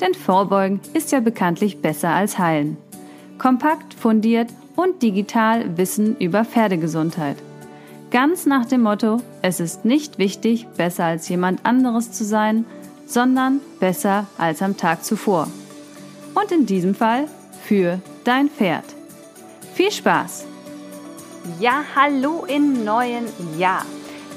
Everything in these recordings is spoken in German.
Denn Vorbeugen ist ja bekanntlich besser als Heilen. Kompakt, fundiert und digital Wissen über Pferdegesundheit. Ganz nach dem Motto, es ist nicht wichtig, besser als jemand anderes zu sein, sondern besser als am Tag zuvor. Und in diesem Fall für dein Pferd. Viel Spaß! Ja, hallo im neuen Jahr.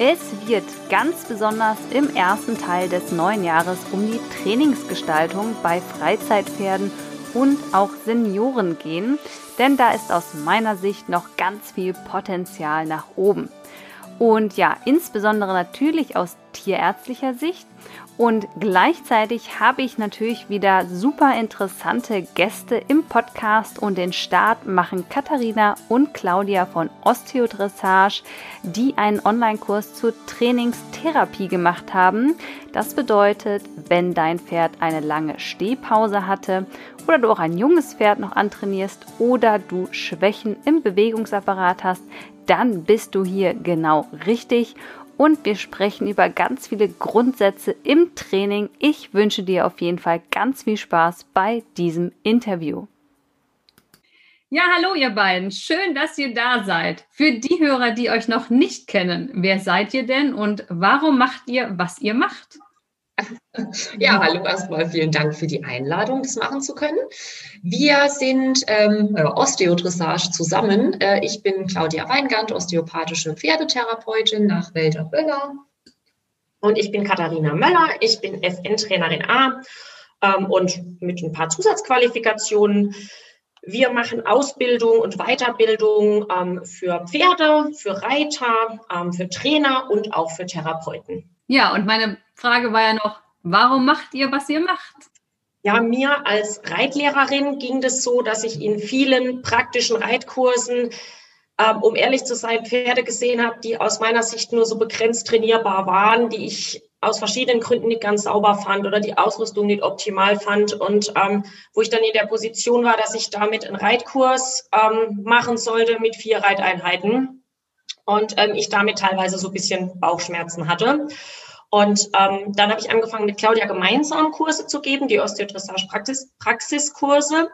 Es wird ganz besonders im ersten Teil des neuen Jahres um die Trainingsgestaltung bei Freizeitpferden und auch Senioren gehen, denn da ist aus meiner Sicht noch ganz viel Potenzial nach oben. Und ja, insbesondere natürlich aus tierärztlicher Sicht und gleichzeitig habe ich natürlich wieder super interessante Gäste im Podcast und den Start machen Katharina und Claudia von Osteodressage, die einen Online-Kurs zur Trainingstherapie gemacht haben. Das bedeutet, wenn dein Pferd eine lange Stehpause hatte oder du auch ein junges Pferd noch antrainierst oder du Schwächen im Bewegungsapparat hast, dann bist du hier genau richtig und wir sprechen über ganz viele Grundsätze im Training. Ich wünsche dir auf jeden Fall ganz viel Spaß bei diesem Interview. Ja, hallo ihr beiden. Schön, dass ihr da seid. Für die Hörer, die euch noch nicht kennen, wer seid ihr denn und warum macht ihr, was ihr macht? Ja, hallo erstmal vielen Dank für die Einladung, das machen zu können. Wir sind ähm, äh, Osteodressage zusammen. Äh, ich bin Claudia Weingart, osteopathische Pferdetherapeutin nach Wälder Böller. Und ich bin Katharina Möller, ich bin FN-Trainerin A ähm, und mit ein paar Zusatzqualifikationen. Wir machen Ausbildung und Weiterbildung ähm, für Pferde, für Reiter, ähm, für Trainer und auch für Therapeuten. Ja, und meine Frage war ja noch, warum macht ihr, was ihr macht? Ja, mir als Reitlehrerin ging das so, dass ich in vielen praktischen Reitkursen, ähm, um ehrlich zu sein, Pferde gesehen habe, die aus meiner Sicht nur so begrenzt trainierbar waren, die ich aus verschiedenen Gründen nicht ganz sauber fand oder die Ausrüstung nicht optimal fand und ähm, wo ich dann in der Position war, dass ich damit einen Reitkurs ähm, machen sollte mit vier Reiteinheiten und ähm, ich damit teilweise so ein bisschen Bauchschmerzen hatte. Und ähm, dann habe ich angefangen, mit Claudia gemeinsam Kurse zu geben, die Osteodressage-Praxiskurse.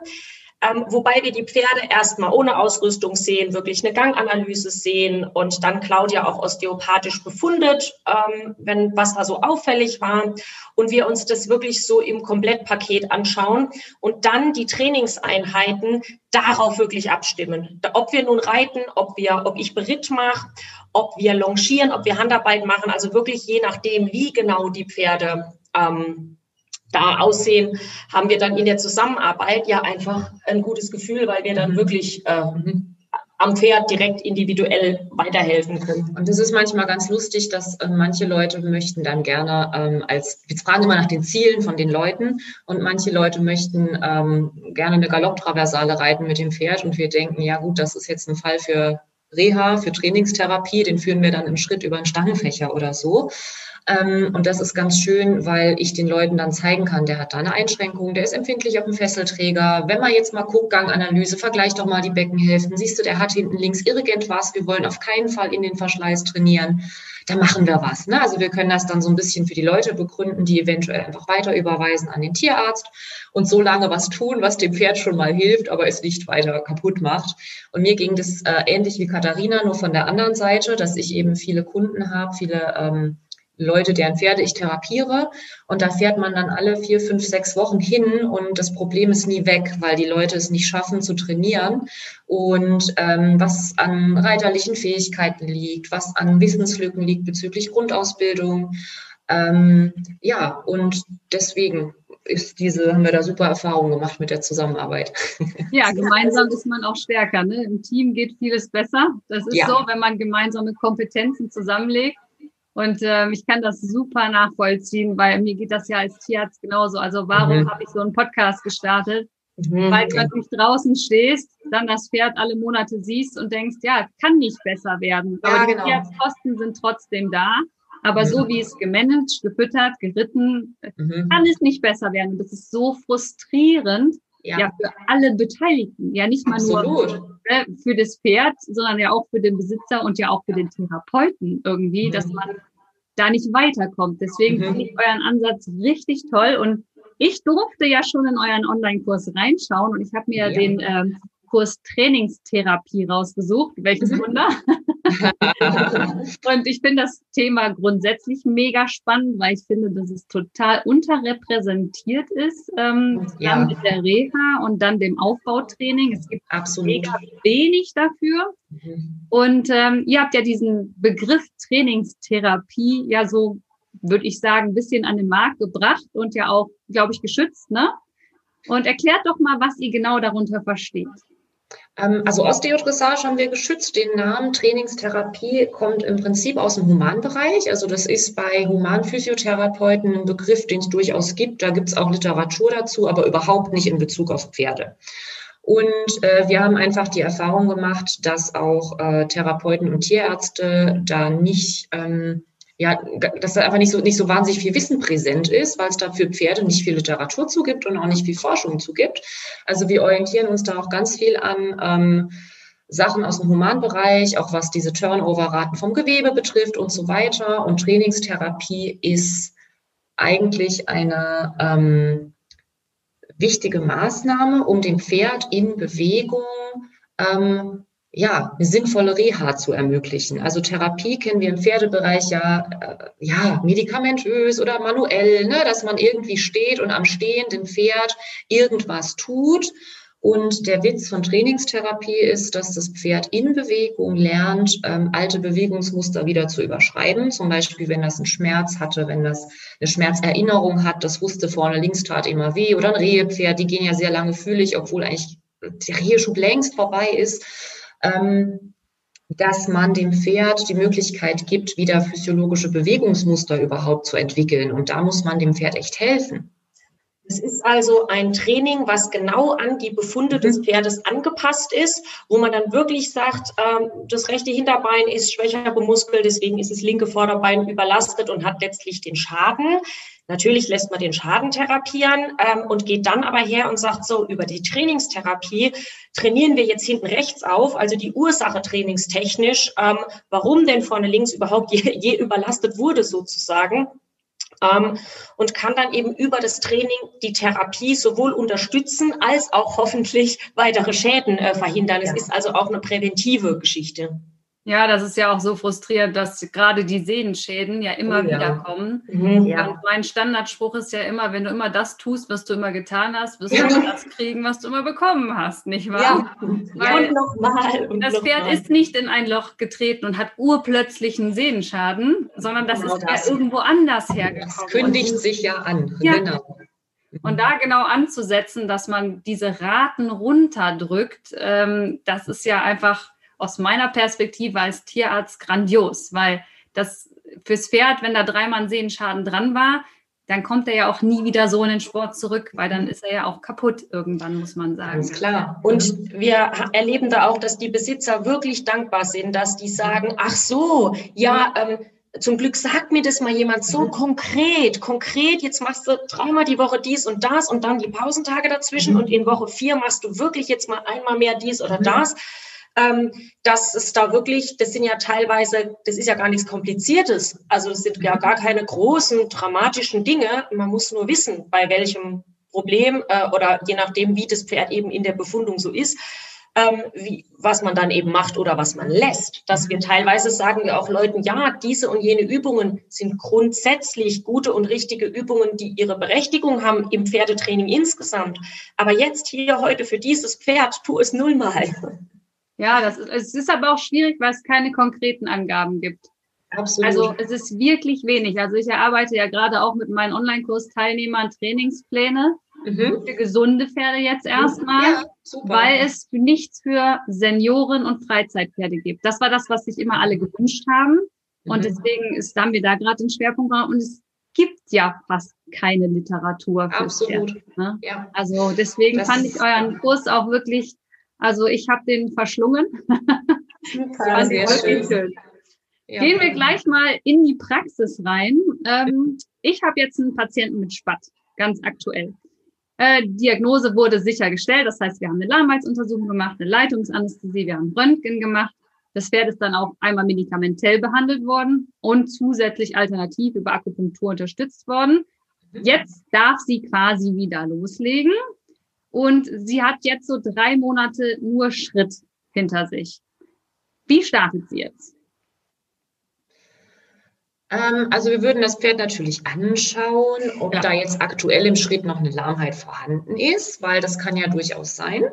Ähm, wobei wir die Pferde erstmal ohne Ausrüstung sehen, wirklich eine Ganganalyse sehen und dann Claudia auch osteopathisch befundet, ähm, wenn was da so auffällig war und wir uns das wirklich so im Komplettpaket anschauen und dann die Trainingseinheiten darauf wirklich abstimmen. Ob wir nun reiten, ob wir, ob ich Beritt mache, ob wir longieren, ob wir Handarbeit machen, also wirklich je nachdem, wie genau die Pferde ähm, da aussehen, haben wir dann in der Zusammenarbeit ja einfach ein gutes Gefühl, weil wir dann mhm. wirklich äh, am Pferd direkt individuell weiterhelfen können. Und das ist manchmal ganz lustig, dass äh, manche Leute möchten dann gerne ähm, als, wir fragen immer nach den Zielen von den Leuten und manche Leute möchten ähm, gerne eine Galopptraversale reiten mit dem Pferd und wir denken, ja gut, das ist jetzt ein Fall für Reha, für Trainingstherapie, den führen wir dann im Schritt über einen Stangenfächer oder so. Ähm, und das ist ganz schön, weil ich den Leuten dann zeigen kann, der hat da eine Einschränkung, der ist empfindlich auf dem Fesselträger. Wenn man jetzt mal guckt, Ganganalyse, vergleich doch mal die Beckenhälften. Siehst du, der hat hinten links irgendwas. Wir wollen auf keinen Fall in den Verschleiß trainieren. Da machen wir was. Ne? Also wir können das dann so ein bisschen für die Leute begründen, die eventuell einfach weiter überweisen an den Tierarzt und so lange was tun, was dem Pferd schon mal hilft, aber es nicht weiter kaputt macht. Und mir ging das äh, ähnlich wie Katharina, nur von der anderen Seite, dass ich eben viele Kunden habe, viele ähm, Leute, deren Pferde ich therapiere. Und da fährt man dann alle vier, fünf, sechs Wochen hin und das Problem ist nie weg, weil die Leute es nicht schaffen zu trainieren. Und ähm, was an reiterlichen Fähigkeiten liegt, was an Wissenslücken liegt bezüglich Grundausbildung. Ähm, ja, und deswegen ist diese, haben wir da super Erfahrungen gemacht mit der Zusammenarbeit. Ja, gemeinsam ist man auch stärker. Ne? Im Team geht vieles besser. Das ist ja. so, wenn man gemeinsame Kompetenzen zusammenlegt und ähm, ich kann das super nachvollziehen, weil mir geht das ja als Tierarzt genauso. Also warum mhm. habe ich so einen Podcast gestartet? Mhm. Weil du natürlich draußen stehst, dann das Pferd alle Monate siehst und denkst, ja, kann nicht besser werden. Aber ja, die genau. Kosten sind trotzdem da. Aber mhm. so wie es gemanagt, gefüttert, geritten, mhm. kann es nicht besser werden. Das ist so frustrierend. Ja. ja für alle Beteiligten. Ja, nicht mal Absolut. nur ne, für das Pferd, sondern ja auch für den Besitzer und ja auch für den Therapeuten irgendwie, mhm. dass man da nicht weiterkommt. Deswegen mhm. finde ich euren Ansatz richtig toll und ich durfte ja schon in euren Online-Kurs reinschauen und ich habe mir ja. den ähm, Kurs Trainingstherapie rausgesucht. Welches mhm. Wunder. und ich finde das Thema grundsätzlich mega spannend, weil ich finde, dass es total unterrepräsentiert ist. Ähm, ja. Mit der Reha und dann dem Aufbautraining. Es gibt Absolut. mega wenig dafür. Mhm. Und ähm, ihr habt ja diesen Begriff Trainingstherapie ja so, würde ich sagen, ein bisschen an den Markt gebracht und ja auch, glaube ich, geschützt, ne? Und erklärt doch mal, was ihr genau darunter versteht. Ähm, also Osteodressage haben wir geschützt. Den Namen Trainingstherapie kommt im Prinzip aus dem Humanbereich. Also das ist bei Humanphysiotherapeuten ein Begriff, den es durchaus gibt. Da gibt es auch Literatur dazu, aber überhaupt nicht in Bezug auf Pferde. Und äh, wir haben einfach die Erfahrung gemacht, dass auch äh, Therapeuten und Tierärzte da nicht ähm, ja, dass da einfach nicht so, nicht so wahnsinnig viel Wissen präsent ist, weil es da für Pferde nicht viel Literatur zugibt und auch nicht viel Forschung zugibt. Also wir orientieren uns da auch ganz viel an ähm, Sachen aus dem Humanbereich, auch was diese Turnover-Raten vom Gewebe betrifft und so weiter. Und Trainingstherapie ist eigentlich eine ähm, wichtige Maßnahme, um dem Pferd in Bewegung ähm, ja, eine sinnvolle Reha zu ermöglichen. Also Therapie kennen wir im Pferdebereich ja, äh, ja, medikamentös oder manuell, ne, dass man irgendwie steht und am stehenden Pferd irgendwas tut. Und der Witz von Trainingstherapie ist, dass das Pferd in Bewegung lernt, ähm, alte Bewegungsmuster wieder zu überschreiben. Zum Beispiel, wenn das einen Schmerz hatte, wenn das eine Schmerzerinnerung hat, das wusste vorne links tat immer weh oder ein Rehepferd, die gehen ja sehr lange fühlig, obwohl eigentlich der Reheschub längst vorbei ist ähm, dass man dem Pferd die Möglichkeit gibt, wieder physiologische Bewegungsmuster überhaupt zu entwickeln. Und da muss man dem Pferd echt helfen. Es ist also ein Training, was genau an die Befunde des mhm. Pferdes angepasst ist, wo man dann wirklich sagt, ähm, das rechte Hinterbein ist schwächer bemuskelt, deswegen ist das linke Vorderbein überlastet und hat letztlich den Schaden. Natürlich lässt man den Schaden therapieren ähm, und geht dann aber her und sagt so, über die Trainingstherapie trainieren wir jetzt hinten rechts auf, also die Ursache trainingstechnisch, ähm, warum denn vorne links überhaupt je, je überlastet wurde sozusagen. Ähm, und kann dann eben über das Training die Therapie sowohl unterstützen als auch hoffentlich weitere Schäden äh, verhindern. Es ist also auch eine präventive Geschichte. Ja, das ist ja auch so frustrierend, dass gerade die Sehnenschäden ja immer oh, ja. wieder kommen. Mhm, ja. Und mein Standardspruch ist ja immer, wenn du immer das tust, was du immer getan hast, wirst du ja. das kriegen, was du immer bekommen hast, nicht wahr? Ja, Weil und nochmal. Das noch Pferd mal. ist nicht in ein Loch getreten und hat urplötzlichen Sehnenschaden, sondern das genau ist das. ja irgendwo anders hergekommen. Das kündigt sich ja an. Ja. Genau. Und da genau anzusetzen, dass man diese Raten runterdrückt, ähm, das ist ja einfach aus meiner Perspektive als Tierarzt grandios, weil das fürs Pferd, wenn da dreimal Sehenschaden dran war, dann kommt er ja auch nie wieder so in den Sport zurück, weil dann ist er ja auch kaputt irgendwann, muss man sagen. Ganz klar. Und wir erleben da auch, dass die Besitzer wirklich dankbar sind, dass die sagen, ach so, ja, ähm, zum Glück sagt mir das mal jemand so mhm. konkret, konkret, jetzt machst du dreimal die Woche dies und das und dann die Pausentage dazwischen mhm. und in Woche vier machst du wirklich jetzt mal einmal mehr dies oder mhm. das ähm, dass es da wirklich, das sind ja teilweise, das ist ja gar nichts Kompliziertes. Also es sind ja gar keine großen, dramatischen Dinge. Man muss nur wissen, bei welchem Problem äh, oder je nachdem, wie das Pferd eben in der Befundung so ist, ähm, wie, was man dann eben macht oder was man lässt. Dass wir teilweise sagen wir auch Leuten, ja, diese und jene Übungen sind grundsätzlich gute und richtige Übungen, die ihre Berechtigung haben im Pferdetraining insgesamt. Aber jetzt hier heute für dieses Pferd, tu es nullmal. Ja, das ist, es ist aber auch schwierig, weil es keine konkreten Angaben gibt. Absolut. Also es ist wirklich wenig. Also ich erarbeite ja gerade auch mit meinen Online-Kurs-Teilnehmern Trainingspläne mhm. für gesunde Pferde jetzt erstmal, ja, weil es nichts für Senioren und Freizeitpferde gibt. Das war das, was sich immer alle gewünscht haben. Und mhm. deswegen ist, haben wir da gerade den Schwerpunkt und es gibt ja fast keine Literatur. Absolut. Pferd, ne? ja. Also deswegen das fand ich euren Kurs auch wirklich, also ich habe den verschlungen. Super, sehr schön. schön. Ja. Gehen wir gleich mal in die Praxis rein. Ähm, ich habe jetzt einen Patienten mit Spatt, ganz aktuell. Äh, Diagnose wurde sichergestellt, das heißt, wir haben eine Lahmheitsuntersuchung gemacht, eine Leitungsanästhesie, wir haben Röntgen gemacht. Das Pferd ist dann auch einmal medikamentell behandelt worden und zusätzlich alternativ über Akupunktur unterstützt worden. Jetzt darf sie quasi wieder loslegen und sie hat jetzt so drei Monate nur Schritt hinter sich. Wie startet sie jetzt? Ähm, also wir würden das Pferd natürlich anschauen, ob ja. da jetzt aktuell im Schritt noch eine Lahmheit vorhanden ist, weil das kann ja durchaus sein.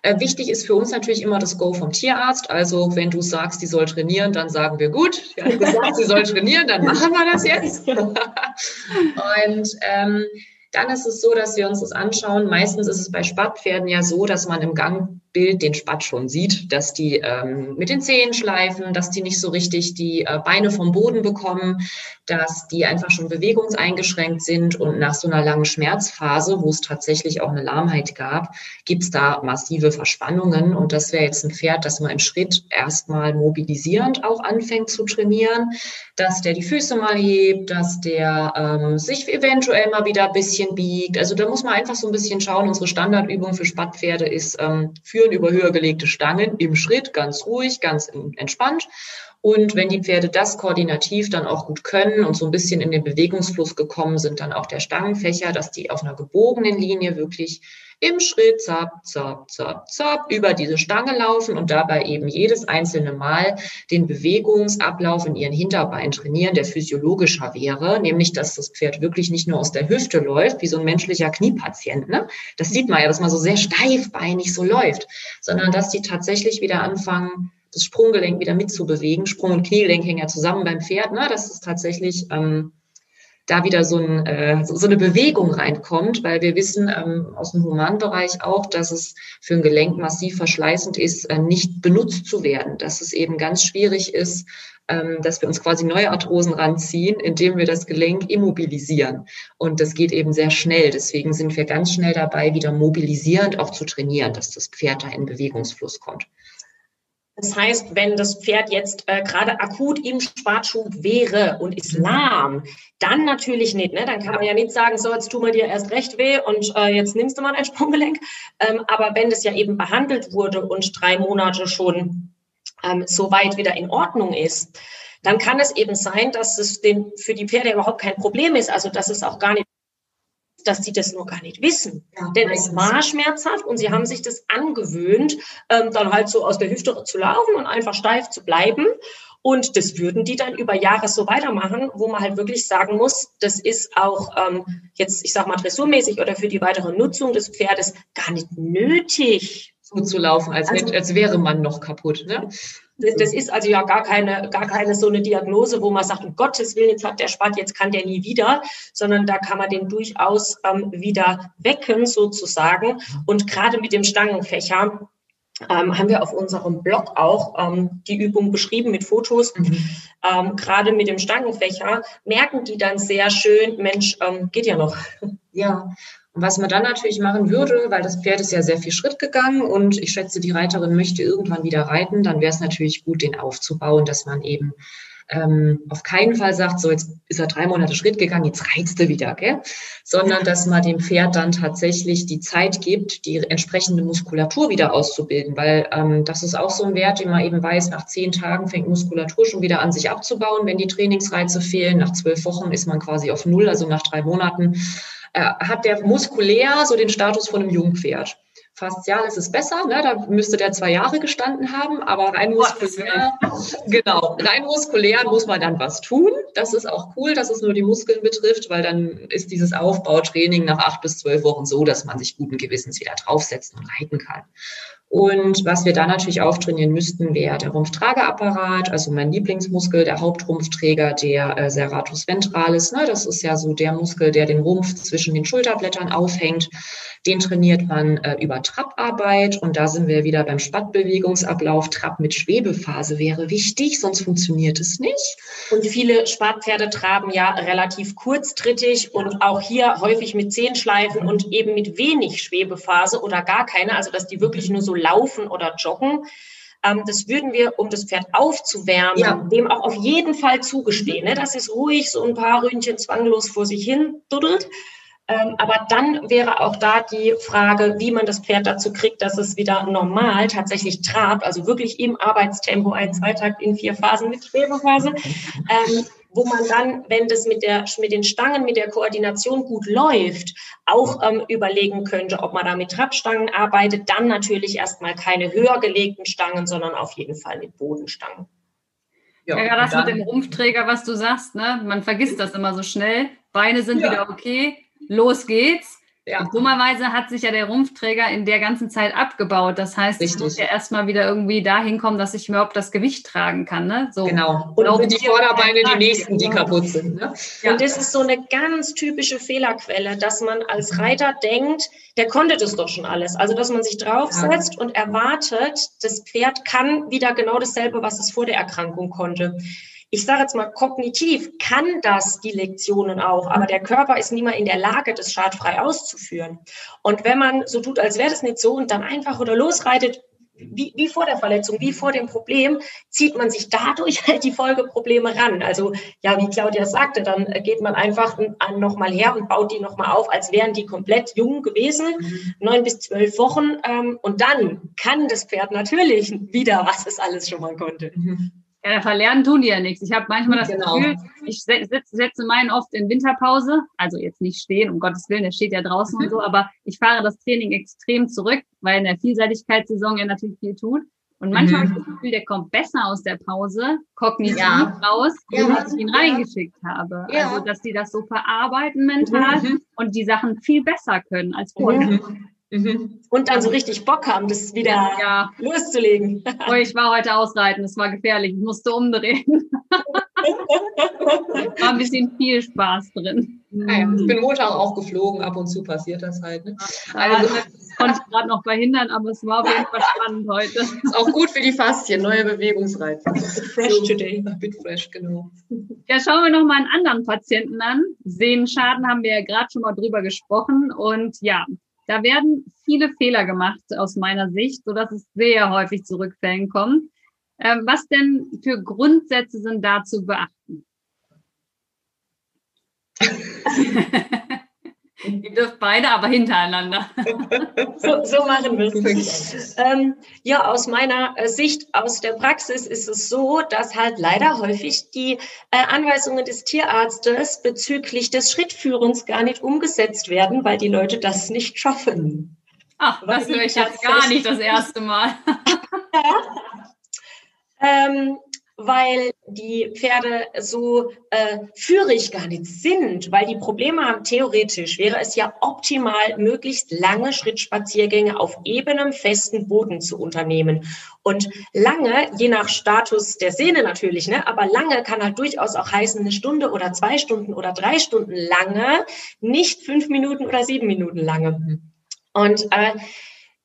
Äh, wichtig ist für uns natürlich immer das Go vom Tierarzt. Also wenn du sagst, die soll trainieren, dann sagen wir gut. Sie hat gesagt, sie soll trainieren, dann machen wir das jetzt. Und ähm, dann ist es so, dass wir uns das anschauen. Meistens ist es bei Spattpferden ja so, dass man im Gangbild den Spatt schon sieht, dass die ähm, mit den Zehen schleifen, dass die nicht so richtig die äh, Beine vom Boden bekommen, dass die einfach schon bewegungseingeschränkt sind. Und nach so einer langen Schmerzphase, wo es tatsächlich auch eine Lahmheit gab, gibt es da massive Verspannungen. Und das wäre jetzt ein Pferd, das man im Schritt erstmal mobilisierend auch anfängt zu trainieren, dass der die Füße mal hebt, dass der ähm, sich eventuell mal wieder ein bisschen biegt. Also da muss man einfach so ein bisschen schauen. Unsere Standardübung für Spattpferde ist ähm, Führen über höher gelegte Stangen im Schritt, ganz ruhig, ganz entspannt. Und wenn die Pferde das koordinativ dann auch gut können und so ein bisschen in den Bewegungsfluss gekommen sind, dann auch der Stangenfächer, dass die auf einer gebogenen Linie wirklich im Schritt zap, zap, zap, zap über diese Stange laufen und dabei eben jedes einzelne Mal den Bewegungsablauf in ihren Hinterbeinen trainieren, der physiologischer wäre, nämlich dass das Pferd wirklich nicht nur aus der Hüfte läuft, wie so ein menschlicher Kniepatient. Ne? Das sieht man ja, dass man so sehr steifbeinig so läuft, sondern dass die tatsächlich wieder anfangen, das Sprunggelenk wieder mitzubewegen. Sprung- und Kniegelenk hängen ja zusammen beim Pferd. Ne? Das ist tatsächlich ähm, da wieder so, ein, äh, so eine Bewegung reinkommt, weil wir wissen ähm, aus dem Humanbereich auch, dass es für ein Gelenk massiv verschleißend ist, äh, nicht benutzt zu werden, dass es eben ganz schwierig ist, ähm, dass wir uns quasi neue Arthrosen ranziehen, indem wir das Gelenk immobilisieren. Und das geht eben sehr schnell. Deswegen sind wir ganz schnell dabei, wieder mobilisierend auch zu trainieren, dass das Pferd da in Bewegungsfluss kommt. Das heißt, wenn das Pferd jetzt äh, gerade akut im Spartschub wäre und ist lahm, dann natürlich nicht. Ne? Dann kann man ja nicht sagen, so, jetzt tun wir dir erst recht weh und äh, jetzt nimmst du mal ein Sprunggelenk. Ähm, aber wenn das ja eben behandelt wurde und drei Monate schon ähm, so weit wieder in Ordnung ist, dann kann es eben sein, dass es den, für die Pferde überhaupt kein Problem ist. Also, dass es auch gar nicht dass sie das nur gar nicht wissen. Ja, Denn es war schmerzhaft und sie haben sich das angewöhnt, ähm, dann halt so aus der Hüfte zu laufen und einfach steif zu bleiben. Und das würden die dann über Jahre so weitermachen, wo man halt wirklich sagen muss, das ist auch ähm, jetzt, ich sag mal, dressurmäßig oder für die weitere Nutzung des Pferdes gar nicht nötig. So zu laufen, als, also, als wäre man noch kaputt. Ne? Das ist also ja gar keine, gar keine so eine Diagnose, wo man sagt, um Gottes Willen, jetzt hat der Spart, jetzt kann der nie wieder, sondern da kann man den durchaus ähm, wieder wecken sozusagen. Und gerade mit dem Stangenfächer ähm, haben wir auf unserem Blog auch ähm, die Übung beschrieben mit Fotos. Mhm. Ähm, gerade mit dem Stangenfächer merken die dann sehr schön, Mensch, ähm, geht ja noch. Ja, und was man dann natürlich machen würde, weil das Pferd ist ja sehr viel Schritt gegangen und ich schätze, die Reiterin möchte irgendwann wieder reiten, dann wäre es natürlich gut, den aufzubauen, dass man eben ähm, auf keinen Fall sagt, so jetzt ist er drei Monate Schritt gegangen, jetzt reizt er wieder, gell? sondern dass man dem Pferd dann tatsächlich die Zeit gibt, die entsprechende Muskulatur wieder auszubilden, weil ähm, das ist auch so ein Wert, den man eben weiß, nach zehn Tagen fängt Muskulatur schon wieder an sich abzubauen, wenn die Trainingsreize fehlen. Nach zwölf Wochen ist man quasi auf Null, also nach drei Monaten äh, hat der muskulär so den Status von einem Jungpferd. Faszial ist es besser, ne? da müsste der zwei Jahre gestanden haben, aber rein muskulär, genau, rein muskulär muss man dann was tun. Das ist auch cool, dass es nur die Muskeln betrifft, weil dann ist dieses Aufbautraining nach acht bis zwölf Wochen so, dass man sich guten Gewissens wieder draufsetzen und reiten kann. Und was wir da natürlich auftrainieren müssten, wäre der Rumpftrageapparat, also mein Lieblingsmuskel, der Hauptrumpfträger, der äh, Serratus ventralis. Ne? Das ist ja so der Muskel, der den Rumpf zwischen den Schulterblättern aufhängt. Den trainiert man äh, über Trapparbeit und da sind wir wieder beim Spattbewegungsablauf. Trab mit Schwebephase wäre wichtig, sonst funktioniert es nicht. Und viele Spattpferde traben ja relativ kurztrittig und auch hier häufig mit Zehenschleifen und eben mit wenig Schwebephase oder gar keine, also dass die wirklich nur so laufen oder joggen. Ähm, das würden wir, um das Pferd aufzuwärmen, ja. dem auch auf jeden Fall zugestehen, ne? dass es ruhig so ein paar Ründchen zwanglos vor sich hin duddelt. Ähm, aber dann wäre auch da die Frage, wie man das Pferd dazu kriegt, dass es wieder normal tatsächlich trabt, also wirklich im Arbeitstempo ein Zweitakt in vier Phasen mit Schwebephase, ähm, wo man dann, wenn das mit, der, mit den Stangen, mit der Koordination gut läuft, auch ähm, überlegen könnte, ob man da mit Trabstangen arbeitet. Dann natürlich erstmal keine höher gelegten Stangen, sondern auf jeden Fall mit Bodenstangen. Ja, ja das mit dem Rumpfträger, was du sagst, ne? man vergisst das immer so schnell. Beine sind ja. wieder okay los geht's. Ja. Und dummerweise hat sich ja der Rumpfträger in der ganzen Zeit abgebaut. Das heißt, Richtig. ich muss ja erstmal wieder irgendwie dahin kommen, dass ich überhaupt das Gewicht tragen kann. Ne? So. Genau. Und sind die Vorderbeine die nächsten, die kaputt sind. Ne? Ja. Und das ist so eine ganz typische Fehlerquelle, dass man als Reiter denkt, der konnte das doch schon alles. Also, dass man sich draufsetzt ja. und erwartet, das Pferd kann wieder genau dasselbe, was es vor der Erkrankung konnte ich sage jetzt mal, kognitiv kann das die Lektionen auch, aber der Körper ist nie mal in der Lage, das schadfrei auszuführen. Und wenn man so tut, als wäre das nicht so und dann einfach oder losreitet, wie, wie vor der Verletzung, wie vor dem Problem, zieht man sich dadurch halt die Folgeprobleme ran. Also ja, wie Claudia sagte, dann geht man einfach nochmal her und baut die nochmal auf, als wären die komplett jung gewesen, mhm. neun bis zwölf Wochen. Ähm, und dann kann das Pferd natürlich wieder, was es alles schon mal konnte. Mhm. Ja, verlernen tun die ja nichts. Ich habe manchmal das genau. Gefühl, ich setze, setze meinen oft in Winterpause, also jetzt nicht stehen, um Gottes Willen, der steht ja draußen mhm. und so, aber ich fahre das Training extrem zurück, weil in der Vielseitigkeitssaison er natürlich viel tut. Und manchmal mhm. habe ich das Gefühl, der kommt besser aus der Pause, kognitiv ja. raus, ja. als ich ihn reingeschickt habe. Ja. Also, dass die das so verarbeiten mental mhm. und die Sachen viel besser können als vorher. Mhm. Und dann so richtig Bock haben, das wieder ja. loszulegen. Oh, ich war heute ausreiten, es war gefährlich, ich musste umdrehen. war ein bisschen viel Spaß drin. Naja, ich bin Montag auch geflogen, ab und zu passiert das halt. Ne? Also, das konnte ich gerade noch verhindern, aber es war auf jeden Fall spannend heute. Ist auch gut für die Faszien, neue Bewegungsreize. Bit fresh today. Bit fresh, genau. Ja, schauen wir noch mal einen anderen Patienten an. Sehenschaden haben wir ja gerade schon mal drüber gesprochen und ja, da werden viele Fehler gemacht aus meiner Sicht, sodass es sehr häufig zu Rückfällen kommt. Ähm, was denn für Grundsätze sind da zu beachten? Ihr dürft beide, aber hintereinander. so, so machen wir es. Ähm, ja, aus meiner äh, Sicht, aus der Praxis ist es so, dass halt leider häufig die äh, Anweisungen des Tierarztes bezüglich des Schrittführens gar nicht umgesetzt werden, weil die Leute das nicht schaffen. Ach, das höre ich jetzt gar nicht das erste Mal. ähm, weil die Pferde so äh, führig gar nicht sind, weil die Probleme haben. Theoretisch wäre es ja optimal, möglichst lange Schrittspaziergänge auf ebenem, festen Boden zu unternehmen. Und lange, je nach Status der Sehne natürlich, ne, aber lange kann halt durchaus auch heißen, eine Stunde oder zwei Stunden oder drei Stunden lange, nicht fünf Minuten oder sieben Minuten lange. Und äh,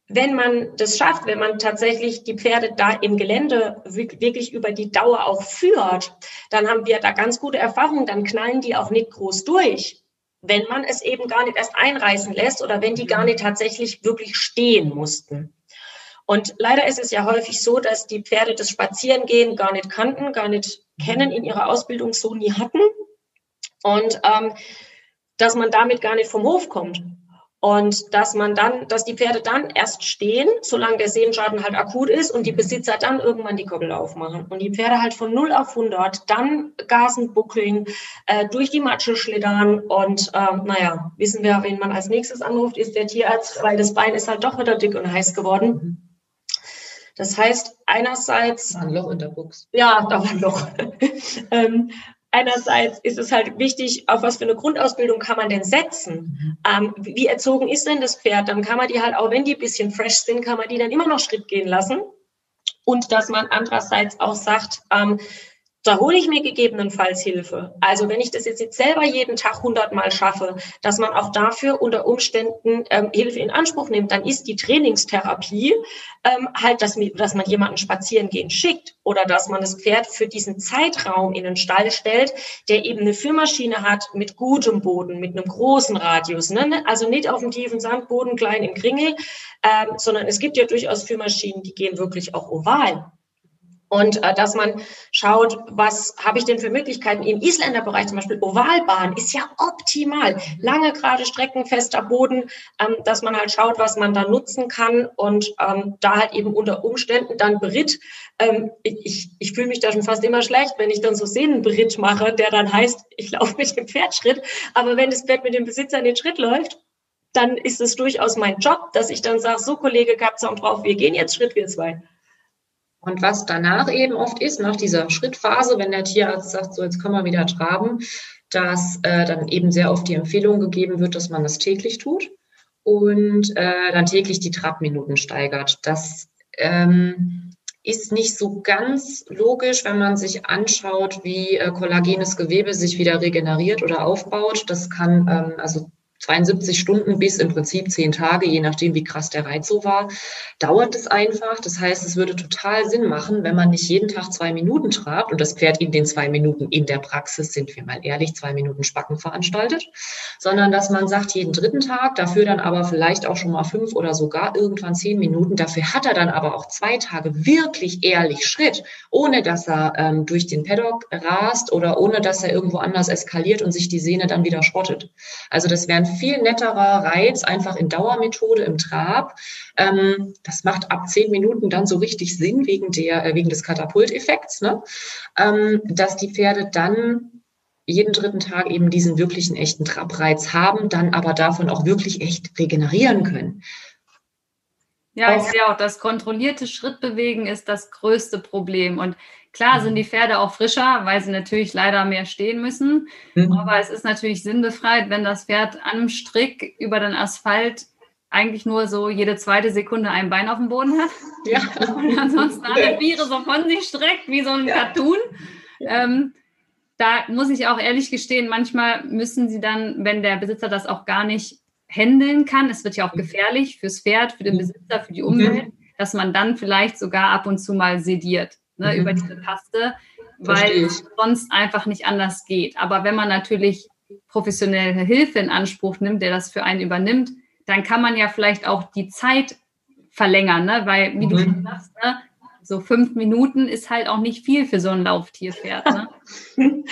wenn man das schafft, wenn man tatsächlich die Pferde da im Gelände wirklich über die Dauer auch führt, dann haben wir da ganz gute Erfahrungen, dann knallen die auch nicht groß durch. Wenn man es eben gar nicht erst einreißen lässt oder wenn die gar nicht tatsächlich wirklich stehen mussten. Und leider ist es ja häufig so, dass die Pferde das Spazierengehen gar nicht kannten, gar nicht kennen, in ihrer Ausbildung so nie hatten. Und ähm, dass man damit gar nicht vom Hof kommt. Und dass man dann, dass die Pferde dann erst stehen, solange der Sehenschaden halt akut ist und die Besitzer dann irgendwann die Koppel aufmachen. Und die Pferde halt von 0 auf 100 dann gasen, buckeln, äh, durch die Matsche schlittern und äh, naja, wissen wir, wen man als nächstes anruft, ist der Tierarzt, weil das Bein ist halt doch wieder dick und heiß geworden. Das heißt, einerseits. War ein Loch in der Buchs. Ja, da war ein Loch. ähm, einerseits ist es halt wichtig, auf was für eine Grundausbildung kann man denn setzen? Ähm, wie erzogen ist denn das Pferd? Dann kann man die halt, auch wenn die ein bisschen fresh sind, kann man die dann immer noch Schritt gehen lassen. Und dass man andererseits auch sagt, ähm, da hole ich mir gegebenenfalls Hilfe. Also wenn ich das jetzt, selber jeden Tag hundertmal schaffe, dass man auch dafür unter Umständen ähm, Hilfe in Anspruch nimmt, dann ist die Trainingstherapie ähm, halt, dass, dass man jemanden spazieren gehen schickt oder dass man das Pferd für diesen Zeitraum in den Stall stellt, der eben eine Führmaschine hat mit gutem Boden, mit einem großen Radius. Ne? Also nicht auf dem tiefen Sandboden, klein im Kringel, ähm, sondern es gibt ja durchaus Führmaschinen, die gehen wirklich auch oval. Und äh, dass man schaut, was habe ich denn für Möglichkeiten im Isländerbereich, zum Beispiel Ovalbahn, ist ja optimal. Lange gerade Strecken, fester Boden, ähm, dass man halt schaut, was man da nutzen kann und ähm, da halt eben unter Umständen dann Beritt. Ähm, ich ich fühle mich da schon fast immer schlecht, wenn ich dann so Sehnenberitt mache, der dann heißt, ich laufe mit dem Pferd Schritt. Aber wenn das Pferd mit dem Besitzer in den Schritt läuft, dann ist es durchaus mein Job, dass ich dann sage, so Kollege Kapzaum drauf, wir gehen jetzt Schritt, wir zwei. Und was danach eben oft ist, nach dieser Schrittphase, wenn der Tierarzt sagt, so jetzt können wir wieder traben, dass äh, dann eben sehr oft die Empfehlung gegeben wird, dass man das täglich tut und äh, dann täglich die Trabminuten steigert. Das ähm, ist nicht so ganz logisch, wenn man sich anschaut, wie äh, kollagenes Gewebe sich wieder regeneriert oder aufbaut. Das kann ähm, also 72 Stunden bis im Prinzip 10 Tage, je nachdem, wie krass der Reiz so war, dauert es einfach. Das heißt, es würde total Sinn machen, wenn man nicht jeden Tag zwei Minuten trabt und das Pferd in den zwei Minuten in der Praxis, sind wir mal ehrlich, zwei Minuten Spacken veranstaltet, sondern dass man sagt, jeden dritten Tag, dafür dann aber vielleicht auch schon mal fünf oder sogar irgendwann zehn Minuten. Dafür hat er dann aber auch zwei Tage wirklich ehrlich Schritt, ohne dass er ähm, durch den Paddock rast oder ohne dass er irgendwo anders eskaliert und sich die Sehne dann wieder schrottet. Also das wären viel netterer Reiz, einfach in Dauermethode im Trab. Ähm, das macht ab zehn Minuten dann so richtig Sinn wegen der, äh, wegen des Katapulteffekts, ne? ähm, dass die Pferde dann jeden dritten Tag eben diesen wirklichen echten Trabreiz haben, dann aber davon auch wirklich echt regenerieren können. Ja, ich sehe auch, das kontrollierte Schrittbewegen ist das größte Problem. Und Klar sind die Pferde auch frischer, weil sie natürlich leider mehr stehen müssen. Mhm. Aber es ist natürlich sinnbefreit, wenn das Pferd am Strick über den Asphalt eigentlich nur so jede zweite Sekunde ein Bein auf dem Boden hat. Ja. Und ansonsten alle Viere so von sich streckt, wie so ein ja. Cartoon. Ähm, da muss ich auch ehrlich gestehen, manchmal müssen sie dann, wenn der Besitzer das auch gar nicht handeln kann, es wird ja auch mhm. gefährlich fürs Pferd, für den mhm. Besitzer, für die Umwelt, mhm. dass man dann vielleicht sogar ab und zu mal sediert ne, mhm. über diese Taste, weil es sonst einfach nicht anders geht. Aber wenn man natürlich professionelle Hilfe in Anspruch nimmt, der das für einen übernimmt, dann kann man ja vielleicht auch die Zeit verlängern, ne? weil, wie mhm. du schon sagst, ne? so fünf Minuten ist halt auch nicht viel für so ein Lauftierpferd. Ne?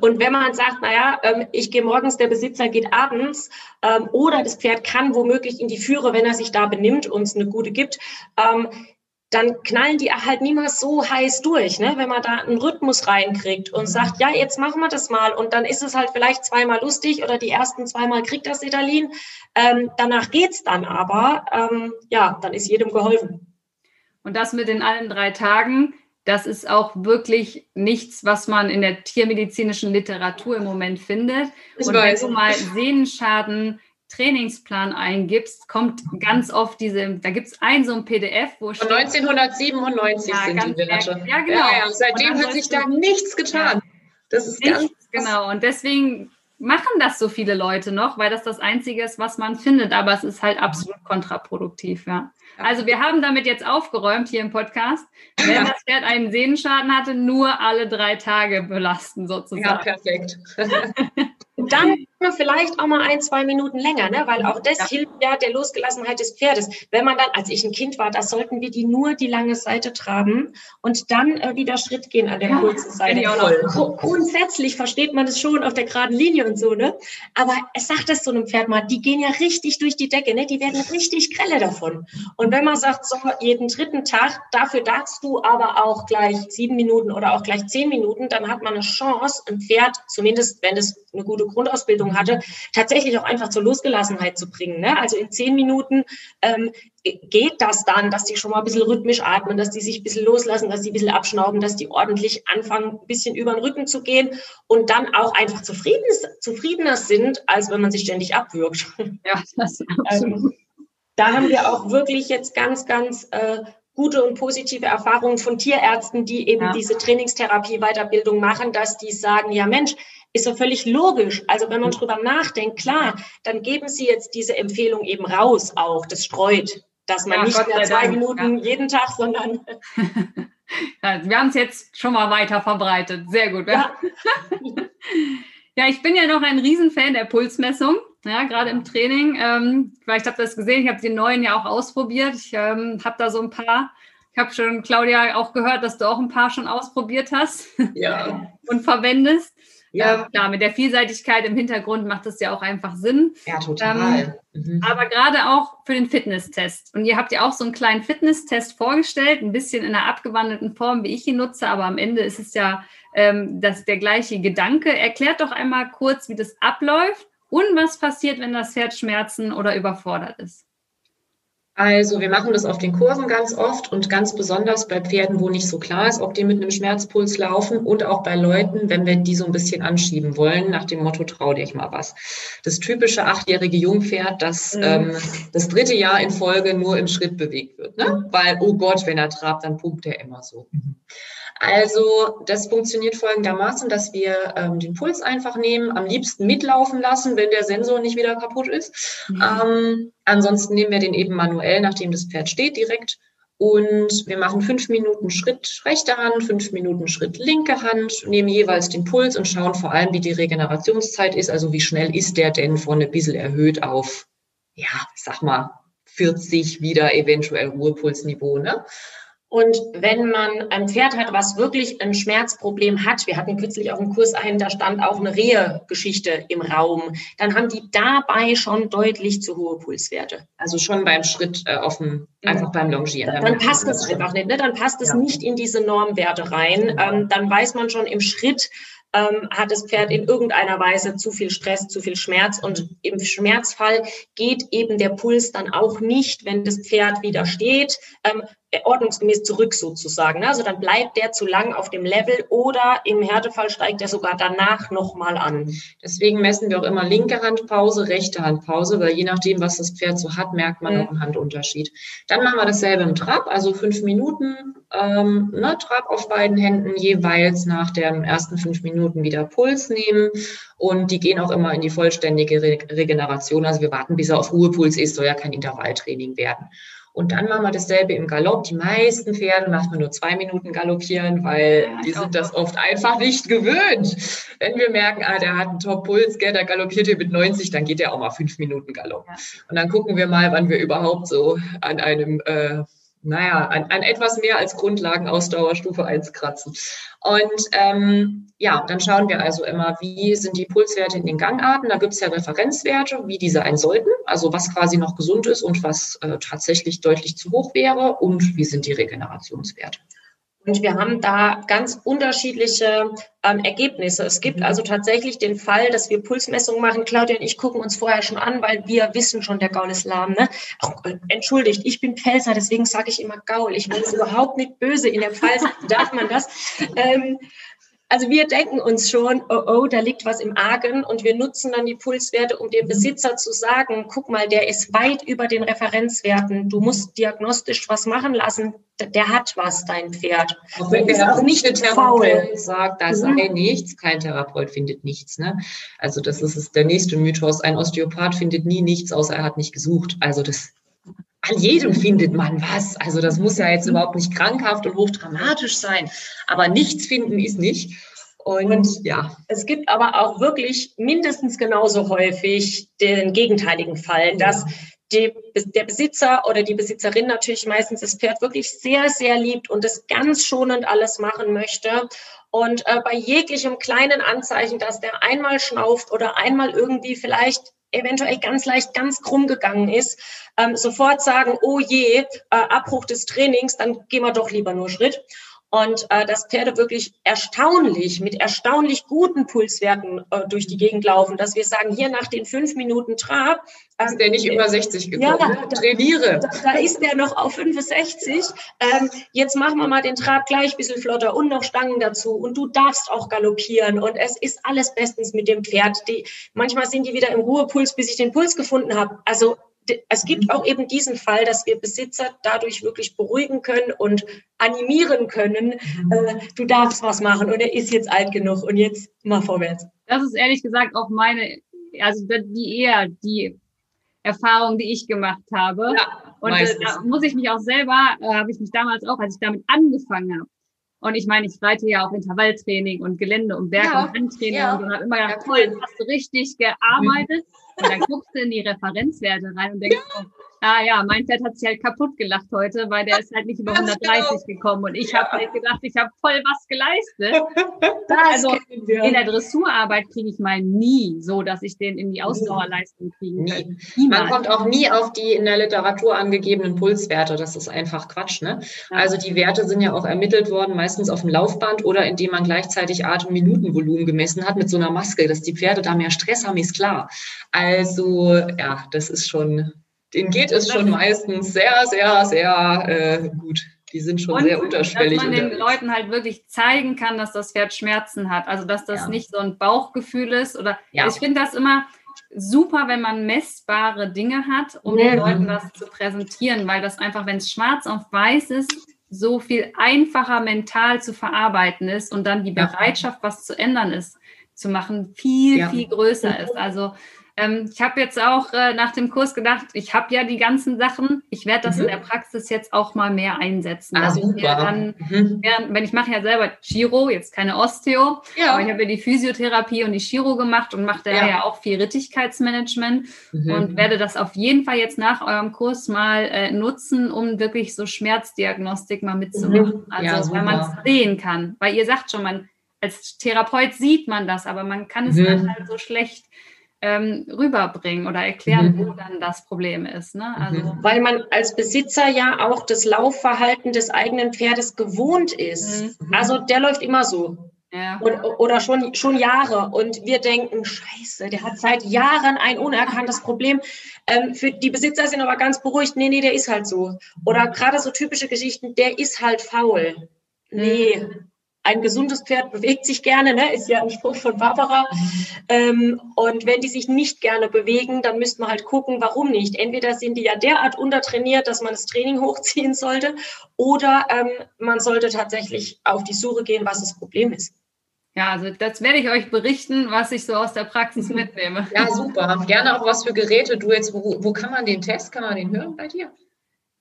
Und wenn man sagt, naja, ähm, ich gehe morgens, der Besitzer geht abends, ähm, oder das Pferd kann womöglich in die Führe, wenn er sich da benimmt und es eine gute gibt, ähm, dann knallen die halt niemals so heiß durch, ne? wenn man da einen Rhythmus reinkriegt und sagt, ja, jetzt machen wir das mal und dann ist es halt vielleicht zweimal lustig oder die ersten zweimal kriegt das Italien, ähm, danach geht's dann aber, ähm, ja, dann ist jedem geholfen. Und das mit den allen drei Tagen, das ist auch wirklich nichts, was man in der tiermedizinischen Literatur im Moment findet. Ich und weiß. wenn du mal Sehnenschaden Trainingsplan eingibst, kommt ganz oft diese, da gibt es ein so ein PDF, wo. Von 1997 ja, sind die Werte. Ja, genau. Ja, ja. Seitdem hat sich da nichts getan. Das ist nichts, ganz. Genau. Und deswegen machen das so viele Leute noch, weil das das Einzige ist, was man findet. Aber es ist halt absolut kontraproduktiv, ja. Also wir haben damit jetzt aufgeräumt hier im Podcast. Wenn das Pferd einen Sehnenschaden hatte, nur alle drei Tage belasten sozusagen. Ja, perfekt. dann vielleicht auch mal ein, zwei Minuten länger, ne? weil auch das ja. hilft ja der Losgelassenheit des Pferdes. Wenn man dann, als ich ein Kind war, da sollten wir die nur die lange Seite traben und dann äh, wieder Schritt gehen an der ja, kurzen Seite. Grundsätzlich versteht man es schon auf der geraden Linie und so, ne? Aber es sagt es so einem Pferd mal, die gehen ja richtig durch die Decke, ne? Die werden richtig grelle davon. Und wenn man sagt, so jeden dritten Tag, dafür darfst du aber auch gleich sieben Minuten oder auch gleich zehn Minuten, dann hat man eine Chance, ein Pferd, zumindest wenn es eine gute Grundausbildung angesprochen hatte, tatsächlich auch einfach zur Losgelassenheit zu bringen. Ne? Also in zehn Minuten ähm, geht das dann, dass die schon mal ein bisschen rhythmisch atmen, dass die sich ein bisschen loslassen, dass die ein bisschen abschnauben, dass die ordentlich anfangen, ein bisschen über den Rücken zu gehen und dann auch einfach zufrieden, zufriedener sind, als wenn man sich ständig abwürgt. Ja, das ist absolut. Ähm, da haben wir auch wirklich jetzt ganz, ganz äh, gute und positive Erfahrungen von Tierärzten, die eben ja. diese Trainingstherapie-Weiterbildung machen, dass die sagen, ja Mensch, ist doch völlig logisch. Also wenn man drüber nachdenkt, klar, dann geben sie jetzt diese Empfehlung eben raus auch. Das streut, dass man ja, nicht mehr zwei Dank. Minuten ja. jeden Tag, sondern ja, wir haben es jetzt schon mal weiter verbreitet. Sehr gut. Ja. ja, ich bin ja noch ein Riesenfan der Pulsmessung ja, gerade im Training. Ähm, vielleicht habt ihr das gesehen, ich habe die neuen ja auch ausprobiert. Ich ähm, habe da so ein paar. Ich habe schon, Claudia, auch gehört, dass du auch ein paar schon ausprobiert hast ja. und verwendest. Ja. Ähm, klar, mit der Vielseitigkeit im Hintergrund macht das ja auch einfach Sinn. Ja, total. Ähm, mhm. Aber gerade auch für den Fitnesstest. Und ihr habt ja auch so einen kleinen Fitnesstest vorgestellt, ein bisschen in einer abgewandelten Form, wie ich ihn nutze, aber am Ende ist es ja ähm, das, der gleiche Gedanke. Erklärt doch einmal kurz, wie das abläuft und was passiert, wenn das Pferd Schmerzen oder überfordert ist? Also wir machen das auf den Kursen ganz oft und ganz besonders bei Pferden, wo nicht so klar ist, ob die mit einem Schmerzpuls laufen und auch bei Leuten, wenn wir die so ein bisschen anschieben wollen, nach dem Motto, trau dich mal was. Das typische achtjährige Jungpferd, das mhm. ähm, das dritte Jahr in Folge nur im Schritt bewegt wird. Ne? Weil, oh Gott, wenn er trabt, dann pumpt er immer so. Mhm. Also das funktioniert folgendermaßen, dass wir ähm, den Puls einfach nehmen, am liebsten mitlaufen lassen, wenn der Sensor nicht wieder kaputt ist. Mhm. Ähm, ansonsten nehmen wir den eben manuell, nachdem das Pferd steht, direkt. Und wir machen fünf Minuten Schritt rechte Hand, fünf Minuten Schritt linke Hand, nehmen jeweils den Puls und schauen vor allem, wie die Regenerationszeit ist. Also wie schnell ist der denn von ein bisschen erhöht auf, ja, ich sag mal, 40 wieder eventuell Ruhepulsniveau. Ne? Und wenn man ein Pferd hat, was wirklich ein Schmerzproblem hat, wir hatten kürzlich auf dem Kurs einen, da stand auch eine Rehe-Geschichte im Raum, dann haben die dabei schon deutlich zu hohe Pulswerte. Also schon beim Schritt äh, auf dem, einfach beim Longieren. Dann, dann passt es einfach nicht, ne? dann passt es ja. nicht in diese Normwerte rein. Ähm, dann weiß man schon im Schritt, ähm, hat das Pferd in irgendeiner Weise zu viel Stress, zu viel Schmerz. Und im Schmerzfall geht eben der Puls dann auch nicht, wenn das Pferd wieder steht, ähm, ordnungsgemäß zurück sozusagen. Also dann bleibt der zu lang auf dem Level oder im Härtefall steigt er sogar danach nochmal an. Deswegen messen wir auch immer linke Handpause, rechte Handpause, weil je nachdem, was das Pferd so hat, merkt man mhm. auch einen Handunterschied. Dann machen wir dasselbe im Trab, also fünf Minuten ähm, ne, Trab auf beiden Händen, jeweils nach den ersten fünf Minuten wieder Puls nehmen und die gehen auch immer in die vollständige Re Regeneration. Also wir warten, bis er auf Ruhepuls ist, soll ja kein Intervalltraining werden. Und dann machen wir dasselbe im Galopp. Die meisten Pferde machen wir nur zwei Minuten galoppieren, weil ja, die sind das oft einfach nicht gewöhnt. Wenn wir merken, ah, der hat einen Top-Puls, der galoppiert hier mit 90, dann geht der auch mal fünf Minuten Galopp. Ja. Und dann gucken wir mal, wann wir überhaupt so an einem äh, naja, an, an etwas mehr als Grundlagenausdauer Stufe 1 kratzen. Und ähm, ja, dann schauen wir also immer, wie sind die Pulswerte in den Gangarten. Da gibt es ja Referenzwerte, wie die sein sollten, also was quasi noch gesund ist und was äh, tatsächlich deutlich zu hoch wäre und wie sind die Regenerationswerte. Und wir haben da ganz unterschiedliche ähm, Ergebnisse. Es gibt mhm. also tatsächlich den Fall, dass wir Pulsmessungen machen. Claudia und ich gucken uns vorher schon an, weil wir wissen schon, der Gaul ist lahm. Ne? Ach, äh, entschuldigt, ich bin Pfälzer, deswegen sage ich immer Gaul. Ich meine es überhaupt nicht böse. In der Pfalz darf man das. Ähm, also wir denken uns schon, oh, oh, da liegt was im Argen und wir nutzen dann die Pulswerte, um dem mhm. Besitzer zu sagen, guck mal, der ist weit über den Referenzwerten. Du musst diagnostisch was machen lassen. Der hat was, dein Pferd. Auch wenn der auch nicht der Therapeut sagt, da sei mhm. nichts, kein Therapeut findet nichts. Ne? Also das ist der nächste Mythos. Ein Osteopath findet nie nichts, außer er hat nicht gesucht. Also das an jedem findet man was. Also das muss ja jetzt überhaupt nicht krankhaft und hochdramatisch sein. Aber nichts finden ist nicht. Und, und, ja, es gibt aber auch wirklich mindestens genauso häufig den gegenteiligen Fall, dass die, der Besitzer oder die Besitzerin natürlich meistens das Pferd wirklich sehr, sehr liebt und es ganz schonend alles machen möchte. Und äh, bei jeglichem kleinen Anzeichen, dass der einmal schnauft oder einmal irgendwie vielleicht eventuell ganz leicht ganz krumm gegangen ist, ähm, sofort sagen, oh je, äh, Abbruch des Trainings, dann gehen wir doch lieber nur Schritt. Und äh, dass Pferde wirklich erstaunlich, mit erstaunlich guten Pulswerten äh, durch die Gegend laufen, dass wir sagen, hier nach den fünf Minuten Trab. Ähm, ist der nicht über 60 gekommen? Ja, da, Trainiere. Da, da, ist der noch auf 65. Ähm, jetzt machen wir mal den Trab gleich ein bisschen flotter und noch Stangen dazu. Und du darfst auch galoppieren. Und es ist alles bestens mit dem Pferd. Die, manchmal sind die wieder im Ruhepuls, bis ich den Puls gefunden habe. Also es gibt mhm. auch eben diesen Fall, dass wir Besitzer dadurch wirklich beruhigen können und animieren können, mhm. äh, du darfst was machen und er ist jetzt alt genug und jetzt mal vorwärts. Das ist ehrlich gesagt auch meine, also die eher die Erfahrung, die ich gemacht habe. Ja, und äh, da muss ich mich auch selber, äh, habe ich mich damals auch, als ich damit angefangen habe. Und ich meine, ich reite ja auch Intervalltraining und Gelände und Berg- ja, und Handtraining ja. und habe immer gedacht, ja, cool, hast du richtig gearbeitet. Und dann guckst du in die Referenzwerte rein und denkst, ja. Ah ja, mein Pferd hat sich halt kaputt gelacht heute, weil der ist halt nicht über 130 genau. gekommen. Und ich ja. habe halt gedacht, ich habe voll was geleistet. also in der Dressurarbeit kriege ich mal nie so, dass ich den in die Ausdauerleistung kriegen kann. Man kommt auch nie auf die in der Literatur angegebenen Pulswerte. Das ist einfach Quatsch. Ne? Ja. Also die Werte sind ja auch ermittelt worden, meistens auf dem Laufband oder indem man gleichzeitig Atemminutenvolumen gemessen hat mit so einer Maske, dass die Pferde da mehr Stress haben, ist klar. Also ja, das ist schon, denen geht es schon meistens sehr, sehr, sehr äh, gut. Die sind schon und, sehr unterschwellig. Dass man den Leuten halt wirklich zeigen kann, dass das Pferd Schmerzen hat. Also dass das ja. nicht so ein Bauchgefühl ist. Oder ja. ich finde das immer super, wenn man messbare Dinge hat, um ja. den Leuten das zu präsentieren, weil das einfach, wenn es schwarz auf weiß ist, so viel einfacher mental zu verarbeiten ist und dann die Bereitschaft, was zu ändern ist, zu machen, viel, viel größer ist. Also ähm, ich habe jetzt auch äh, nach dem Kurs gedacht, ich habe ja die ganzen Sachen, ich werde das mhm. in der Praxis jetzt auch mal mehr einsetzen. Ah, super. Dann, mhm. während, wenn ich mache ja selber Chiro, jetzt keine Osteo, ja. aber ich habe ja die Physiotherapie und die Chiro gemacht und mache da ja. ja auch viel Rittigkeitsmanagement mhm. und werde das auf jeden Fall jetzt nach eurem Kurs mal äh, nutzen, um wirklich so Schmerzdiagnostik mal mitzumachen. Mhm. Also ja, wenn man es sehen kann, weil ihr sagt schon, man als Therapeut sieht man das, aber man kann es mhm. halt so schlecht ähm, rüberbringen oder erklären, mhm. wo dann das Problem ist. Ne? Mhm. Also, Weil man als Besitzer ja auch das Laufverhalten des eigenen Pferdes gewohnt ist. Mhm. Also der läuft immer so. Ja. Und, oder schon, schon Jahre. Und wir denken, scheiße, der hat seit Jahren ein unerkanntes Problem. Ähm, für die Besitzer sind aber ganz beruhigt, nee, nee, der ist halt so. Oder gerade so typische Geschichten, der ist halt faul. Nee, mhm ein gesundes Pferd bewegt sich gerne, ne? ist ja ein Spruch von Barbara. Ähm, und wenn die sich nicht gerne bewegen, dann müsste man halt gucken, warum nicht. Entweder sind die ja derart untertrainiert, dass man das Training hochziehen sollte, oder ähm, man sollte tatsächlich auf die Suche gehen, was das Problem ist. Ja, also das werde ich euch berichten, was ich so aus der Praxis mitnehme. Ja, super. Gerne auch was für Geräte. Du jetzt, wo, wo kann man den Test? Kann man den hören bei dir?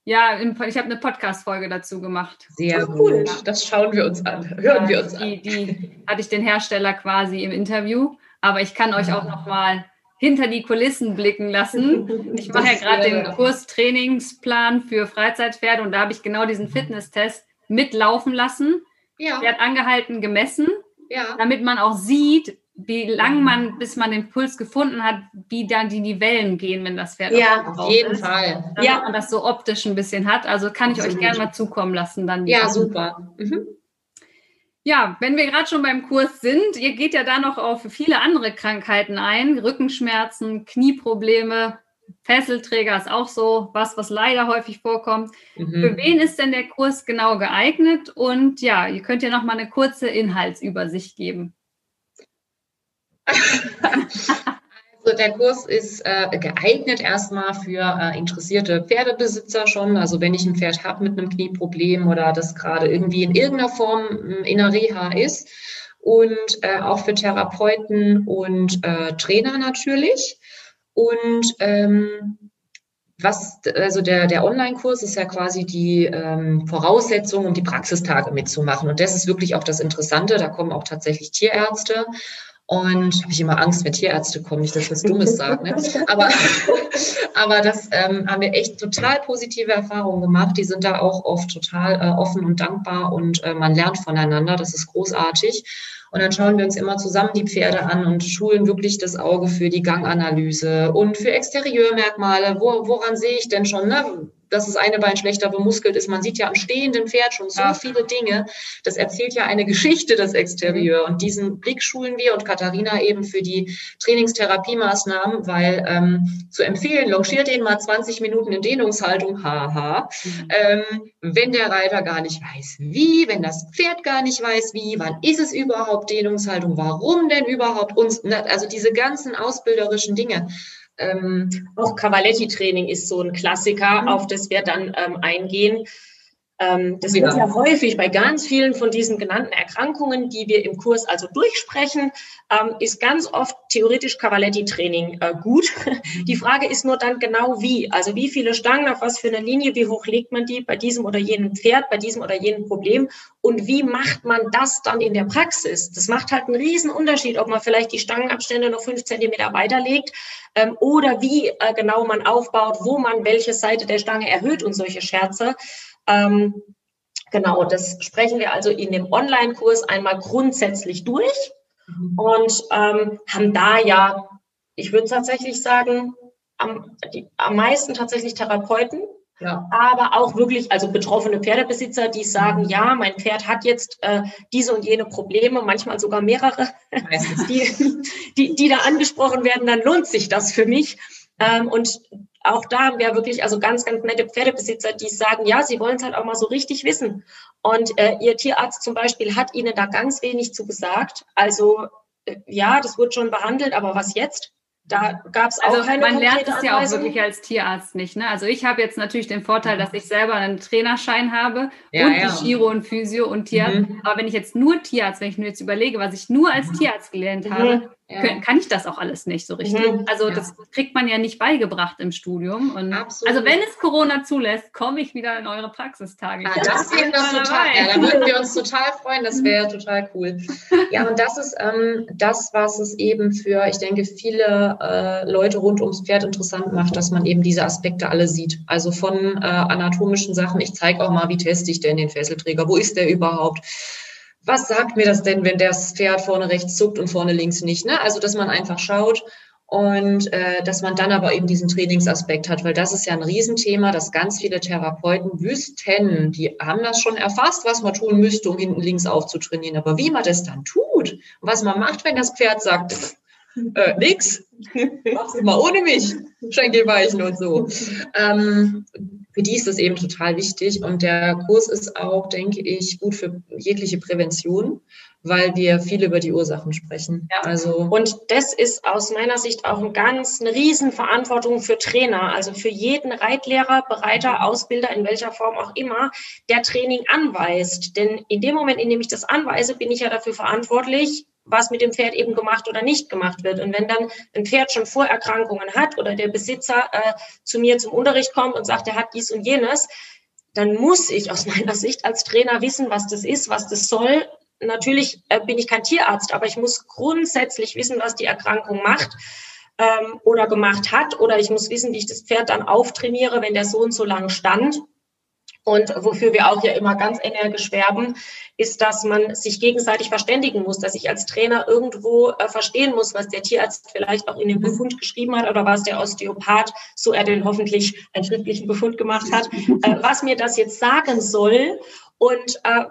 Ja, ich habe eine Podcast-Folge dazu gemacht. Sehr oh, cool. Gut. Das schauen wir uns an. Hören ja, wir uns die, an. Die hatte ich den Hersteller quasi im Interview, aber ich kann euch auch noch mal hinter die Kulissen blicken lassen. Ich mache ja gerade den Kurs Trainingsplan für Freizeitpferde und da habe ich genau diesen Fitnesstest mitlaufen lassen. Ja. Der hat angehalten, gemessen, ja. damit man auch sieht, wie lang man, bis man den Puls gefunden hat, wie dann die, die Wellen gehen, wenn das Pferd Ja, auf jeden ist, Fall. Damit ja. man das so optisch ein bisschen hat. Also kann ich Absolut. euch gerne mal zukommen lassen dann. Ja, Sachen. super. Mhm. Ja, wenn wir gerade schon beim Kurs sind, ihr geht ja da noch auf viele andere Krankheiten ein, Rückenschmerzen, Knieprobleme, Fesselträger ist auch so was, was leider häufig vorkommt. Mhm. Für wen ist denn der Kurs genau geeignet? Und ja, ihr könnt ja noch mal eine kurze Inhaltsübersicht geben. Also der Kurs ist äh, geeignet erstmal für äh, interessierte Pferdebesitzer schon. Also wenn ich ein Pferd habe mit einem Knieproblem oder das gerade irgendwie in irgendeiner Form hm, in der Reha ist. Und äh, auch für Therapeuten und äh, Trainer natürlich. Und ähm, was, also der, der Online-Kurs ist ja quasi die ähm, Voraussetzung, um die Praxistage mitzumachen. Und das ist wirklich auch das Interessante. Da kommen auch tatsächlich Tierärzte und habe ich immer Angst, wenn Tierärzte kommen, nicht, dass ich was Dummes sage. Ne? Aber, aber das ähm, haben wir echt total positive Erfahrungen gemacht. Die sind da auch oft total äh, offen und dankbar und äh, man lernt voneinander. Das ist großartig. Und dann schauen wir uns immer zusammen die Pferde an und schulen wirklich das Auge für die Ganganalyse und für Exterieurmerkmale. Wo, woran sehe ich denn schon, ne? Dass das eine Bein schlechter bemuskelt ist. Man sieht ja am stehenden Pferd schon so ja. viele Dinge. Das erzählt ja eine Geschichte, das Exterieur. Und diesen Blick schulen wir und Katharina eben für die Trainingstherapiemaßnahmen, weil ähm, zu empfehlen, longiert den mal 20 Minuten in Dehnungshaltung, haha. Mhm. Ähm, wenn der Reiter gar nicht weiß, wie, wenn das Pferd gar nicht weiß, wie, wann ist es überhaupt Dehnungshaltung, warum denn überhaupt uns, also diese ganzen ausbilderischen Dinge. Ähm, auch Cavaletti-Training ist so ein Klassiker, mhm. auf das wir dann ähm, eingehen. Ähm, das ja. wird ja häufig bei ganz vielen von diesen genannten Erkrankungen, die wir im Kurs also durchsprechen, ähm, ist ganz oft theoretisch Cavaletti-Training äh, gut. Mhm. Die Frage ist nur dann genau wie. Also wie viele Stangen, auf was für eine Linie, wie hoch legt man die bei diesem oder jenem Pferd, bei diesem oder jenem Problem und wie macht man das dann in der Praxis? Das macht halt einen riesen Unterschied, ob man vielleicht die Stangenabstände noch fünf Zentimeter weiterlegt ähm, oder wie äh, genau man aufbaut, wo man welche Seite der Stange erhöht und solche Scherze. Ähm, genau, das sprechen wir also in dem Online-Kurs einmal grundsätzlich durch mhm. und ähm, haben da ja, ich würde tatsächlich sagen, am, die, am meisten tatsächlich Therapeuten, ja. aber auch wirklich, also betroffene Pferdebesitzer, die sagen, ja, mein Pferd hat jetzt äh, diese und jene Probleme, manchmal sogar mehrere, die, die, die da angesprochen werden, dann lohnt sich das für mich. Ähm, und auch da haben wir wirklich also ganz, ganz nette Pferdebesitzer, die sagen, ja, sie wollen es halt auch mal so richtig wissen. Und äh, ihr Tierarzt zum Beispiel hat ihnen da ganz wenig zu gesagt. Also äh, ja, das wird schon behandelt, aber was jetzt? Da gab es auch also keine Man lernt es ja auch wirklich als Tierarzt nicht. Ne? Also ich habe jetzt natürlich den Vorteil, dass ich selber einen Trainerschein habe ja, und ja. die Chiro und Physio und Tierarzt. Mhm. Aber wenn ich jetzt nur Tierarzt, wenn ich mir jetzt überlege, was ich nur als mhm. Tierarzt gelernt mhm. habe, ja. kann ich das auch alles nicht so richtig. Mhm. Also das kriegt man ja nicht beigebracht im Studium. Und also wenn es Corona zulässt, komme ich wieder in eure Praxistage. Ah, das wäre total, ja, da würden wir uns total freuen. Das wäre total cool. Ja, und das ist ähm, das, was es eben für, ich denke, viele äh, Leute rund ums Pferd interessant macht, dass man eben diese Aspekte alle sieht. Also von äh, anatomischen Sachen. Ich zeige auch mal, wie teste ich denn den Fesselträger? Wo ist der überhaupt? Was sagt mir das denn, wenn das Pferd vorne rechts zuckt und vorne links nicht? Ne? Also, dass man einfach schaut und äh, dass man dann aber eben diesen Trainingsaspekt hat, weil das ist ja ein Riesenthema, dass ganz viele Therapeuten wüssten, die haben das schon erfasst, was man tun müsste, um hinten links aufzutrainieren. Aber wie man das dann tut, was man macht, wenn das Pferd sagt, pff, äh, nix, mach's mal ohne mich, Schenkelweichen und so. Ähm, für die ist das eben total wichtig. Und der Kurs ist auch, denke ich, gut für jegliche Prävention, weil wir viel über die Ursachen sprechen. Ja. Also und das ist aus meiner Sicht auch ein ganz eine Riesenverantwortung für Trainer, also für jeden Reitlehrer, Bereiter, Ausbilder, in welcher Form auch immer, der Training anweist. Denn in dem Moment, in dem ich das anweise, bin ich ja dafür verantwortlich, was mit dem Pferd eben gemacht oder nicht gemacht wird. Und wenn dann ein Pferd schon Vorerkrankungen hat oder der Besitzer äh, zu mir zum Unterricht kommt und sagt, er hat dies und jenes, dann muss ich aus meiner Sicht als Trainer wissen, was das ist, was das soll. Natürlich äh, bin ich kein Tierarzt, aber ich muss grundsätzlich wissen, was die Erkrankung macht ähm, oder gemacht hat. Oder ich muss wissen, wie ich das Pferd dann auftrainiere, wenn der so und so lang stand. Und wofür wir auch ja immer ganz energisch werben, ist, dass man sich gegenseitig verständigen muss, dass ich als Trainer irgendwo äh, verstehen muss, was der Tierarzt vielleicht auch in dem Befund geschrieben hat oder was der Osteopath, so er denn hoffentlich einen schriftlichen Befund gemacht hat, äh, was mir das jetzt sagen soll und äh,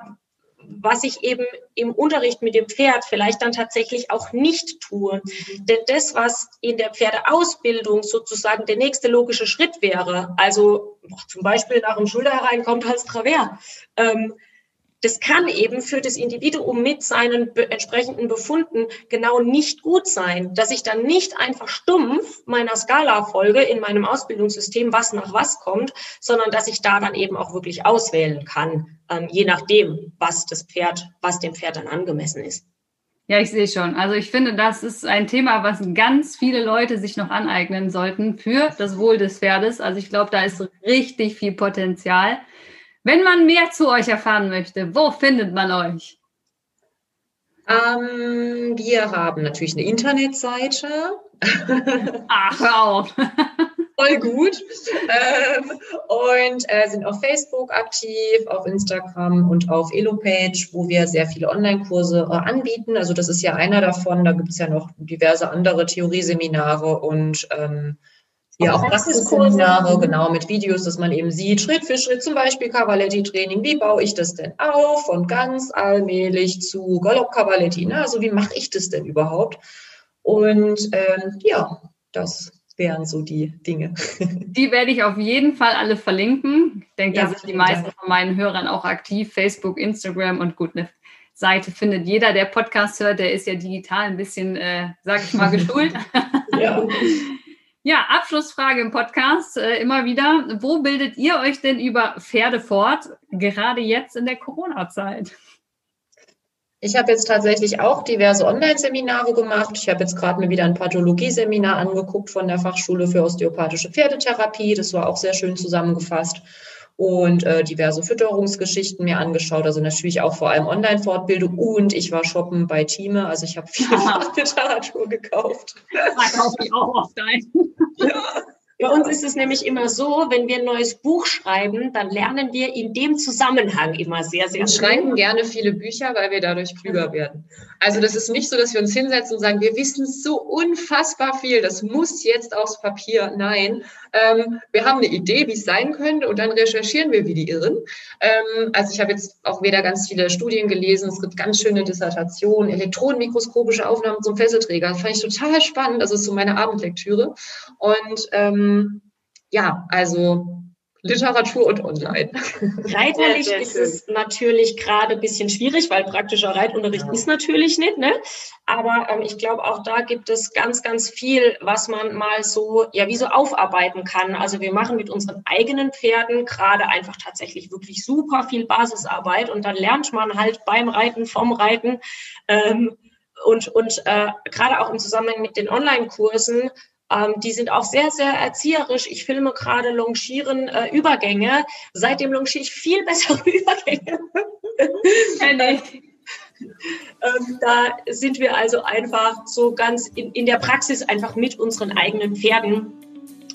was ich eben im Unterricht mit dem Pferd vielleicht dann tatsächlich auch nicht tue. Denn das, was in der Pferdeausbildung sozusagen der nächste logische Schritt wäre, also zum Beispiel nach dem Schulter hereinkommt als Travers, ähm, das kann eben für das Individuum mit seinen entsprechenden Befunden genau nicht gut sein, dass ich dann nicht einfach stumpf meiner Skala folge in meinem Ausbildungssystem, was nach was kommt, sondern dass ich da dann eben auch wirklich auswählen kann, ähm, je nachdem, was das Pferd, was dem Pferd dann angemessen ist. Ja, ich sehe schon. Also ich finde, das ist ein Thema, was ganz viele Leute sich noch aneignen sollten für das Wohl des Pferdes. Also ich glaube, da ist richtig viel Potenzial. Wenn man mehr zu euch erfahren möchte, wo findet man euch? Ähm, wir haben natürlich eine Internetseite. Ach, auf. Voll gut. Ähm, und äh, sind auf Facebook aktiv, auf Instagram und auf Elopage, wo wir sehr viele Online-Kurse äh, anbieten. Also das ist ja einer davon. Da gibt es ja noch diverse andere Theorieseminare und ähm, Ja, auch Praxisseminare, genau, mit Videos, dass man eben sieht, Schritt für Schritt, zum Beispiel Cavaletti-Training, wie baue ich das denn auf? Von ganz allmählich zu Galopp-Cavaletti, ne? also wie mache ich das denn überhaupt? Und ähm, ja, das wären so die Dinge. Die werde ich auf jeden Fall alle verlinken. Ich denke, ja, da sind die meisten Dank. von meinen Hörern auch aktiv. Facebook, Instagram und gut, eine Seite findet jeder, der Podcast hört, der ist ja digital ein bisschen, äh, sag ich mal, geschult. ja. Ja, Abschlussfrage im Podcast äh, immer wieder. Wo bildet ihr euch denn über Pferde fort, gerade jetzt in der Corona-Zeit? Ich habe jetzt tatsächlich auch diverse Online-Seminare gemacht. Ich habe jetzt gerade mir wieder ein Pathologie-Seminar angeguckt von der Fachschule für osteopathische Pferdetherapie. Das war auch sehr schön zusammengefasst und äh, diverse Fütterungsgeschichten mir angeschaut. Also natürlich auch vor allem Online-Fortbildung und ich war shoppen bei Thieme. Also ich habe viel Fachliteratur gekauft. Da kaufe ich auch oft ein. Ja. Bei uns ist es nämlich immer so, wenn wir ein neues Buch schreiben, dann lernen wir in dem Zusammenhang immer sehr, sehr viel. Wir schreiben gerne viele Bücher, weil wir dadurch klüger werden. Also das ist nicht so, dass wir uns hinsetzen und sagen, wir wissen so unfassbar viel, das muss jetzt aufs Papier. Nein, ähm, wir haben eine Idee, wie es sein könnte und dann recherchieren wir wie die Irren. Ähm, also ich habe jetzt auch wieder ganz viele Studien gelesen, es gibt ganz schöne Dissertationen, elektronenmikroskopische Aufnahmen zum Fesselträger. Das fand ich total spannend, das ist so meine Abendlektüre. Und ähm, ja, also Literatur und Online. Reiterlich ist es natürlich gerade ein bisschen schwierig, weil praktischer Reitunterricht ja. ist natürlich nicht, ne? Aber ähm, ich glaube, auch da gibt es ganz, ganz viel, was man mal so, ja, wie so aufarbeiten kann. Also wir machen mit unseren eigenen Pferden gerade einfach tatsächlich wirklich super viel Basisarbeit und dann lernt man halt beim Reiten, vom Reiten ähm, und, und äh, gerade auch im Zusammenhang mit den Online-Kursen ähm, die sind auch sehr, sehr erzieherisch. Ich filme gerade Longieren äh, Übergänge. Seitdem longiere ich viel bessere Übergänge. ähm, da sind wir also einfach so ganz in, in der Praxis einfach mit unseren eigenen Pferden.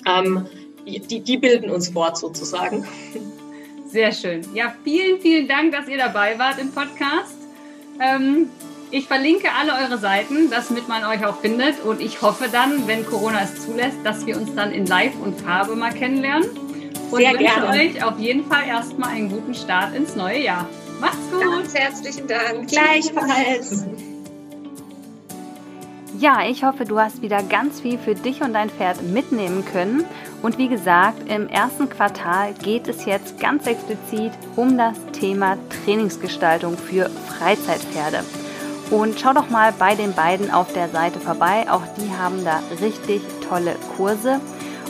Ähm, die, die bilden uns fort sozusagen. Sehr schön. Ja, vielen, vielen Dank, dass ihr dabei wart im Podcast. Ähm, ich verlinke alle eure Seiten, damit man euch auch findet. Und ich hoffe dann, wenn Corona es zulässt, dass wir uns dann in Live und Farbe mal kennenlernen. Und Sehr wünsche gerne. euch auf jeden Fall erstmal einen guten Start ins neue Jahr. Macht's gut. Ganz herzlichen Dank. Gleichfalls. Ja, ich hoffe, du hast wieder ganz viel für dich und dein Pferd mitnehmen können. Und wie gesagt, im ersten Quartal geht es jetzt ganz explizit um das Thema Trainingsgestaltung für Freizeitpferde. Und schau doch mal bei den beiden auf der Seite vorbei. Auch die haben da richtig tolle Kurse.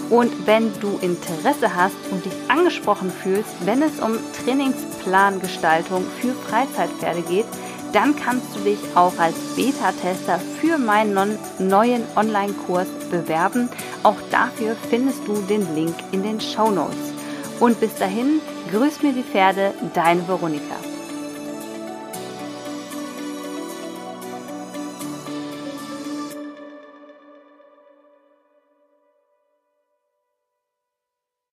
Und wenn du Interesse hast und dich angesprochen fühlst, wenn es um Trainingsplangestaltung für Freizeitpferde geht, dann kannst du dich auch als Beta-Tester für meinen neuen Online-Kurs bewerben. Auch dafür findest du den Link in den Show Notes. Und bis dahin, grüß mir die Pferde, deine Veronika.